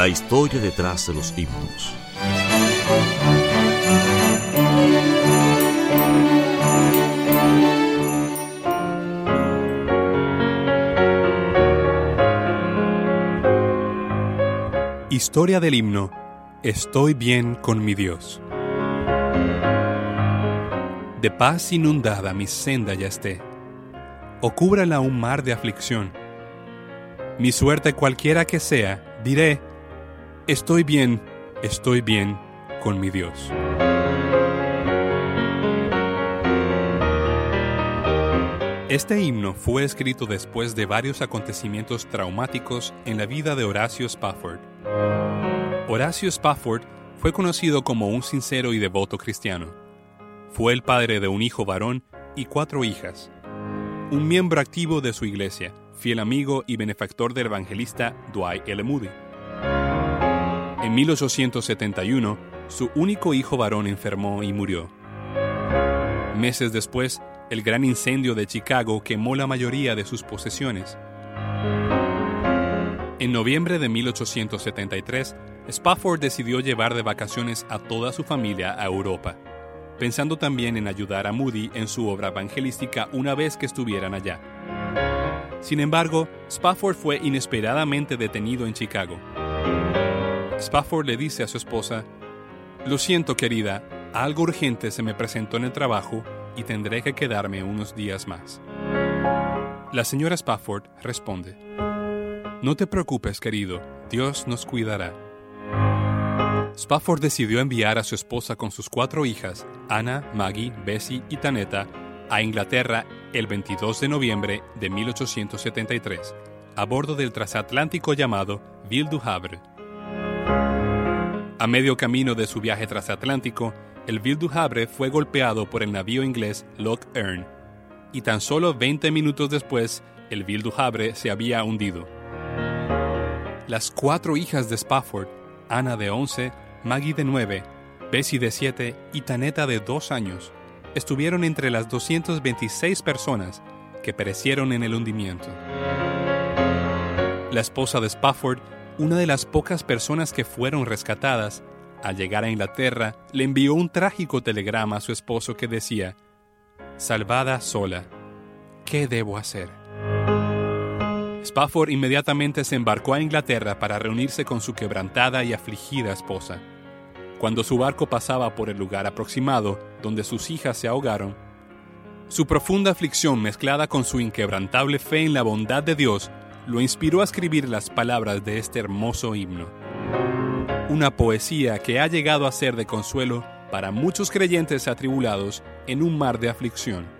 La historia detrás de los himnos. Historia del himno Estoy bien con mi Dios. De paz inundada mi senda ya esté, o cúbrala un mar de aflicción. Mi suerte cualquiera que sea, diré, estoy bien, estoy bien con mi Dios. Este himno fue escrito después de varios acontecimientos traumáticos en la vida de Horacio Spafford. Horacio Spafford fue conocido como un sincero y devoto cristiano. Fue el padre de un hijo varón y cuatro hijas. Un miembro activo de su iglesia, fiel amigo y benefactor del evangelista Dwight L. Moody. En 1871, su único hijo varón enfermó y murió. Meses después, el gran incendio de Chicago quemó la mayoría de sus posesiones. En noviembre de 1873, Spafford decidió llevar de vacaciones a toda su familia a Europa, pensando también en ayudar a Moody en su obra evangelística una vez que estuvieran allá. Sin embargo, Spafford fue inesperadamente detenido en Chicago. Spafford le dice a su esposa, Lo siento querida, algo urgente se me presentó en el trabajo y tendré que quedarme unos días más. La señora Spafford responde, No te preocupes querido, Dios nos cuidará. Spafford decidió enviar a su esposa con sus cuatro hijas, Anna, Maggie, Bessie y Tanetta, a Inglaterra el 22 de noviembre de 1873, a bordo del transatlántico llamado Ville du Havre. A medio camino de su viaje transatlántico, el Ville du Havre fue golpeado por el navío inglés Loch Earn, y tan solo 20 minutos después, el Ville du Havre se había hundido. Las cuatro hijas de Spafford, Anna de 11, Maggie de 9, Bessie de 7 y Taneta de 2 años, estuvieron entre las 226 personas que perecieron en el hundimiento. La esposa de Spafford, una de las pocas personas que fueron rescatadas, al llegar a Inglaterra, le envió un trágico telegrama a su esposo que decía, Salvada sola, ¿qué debo hacer? Spafford inmediatamente se embarcó a Inglaterra para reunirse con su quebrantada y afligida esposa. Cuando su barco pasaba por el lugar aproximado donde sus hijas se ahogaron, su profunda aflicción mezclada con su inquebrantable fe en la bondad de Dios lo inspiró a escribir las palabras de este hermoso himno. Una poesía que ha llegado a ser de consuelo para muchos creyentes atribulados en un mar de aflicción.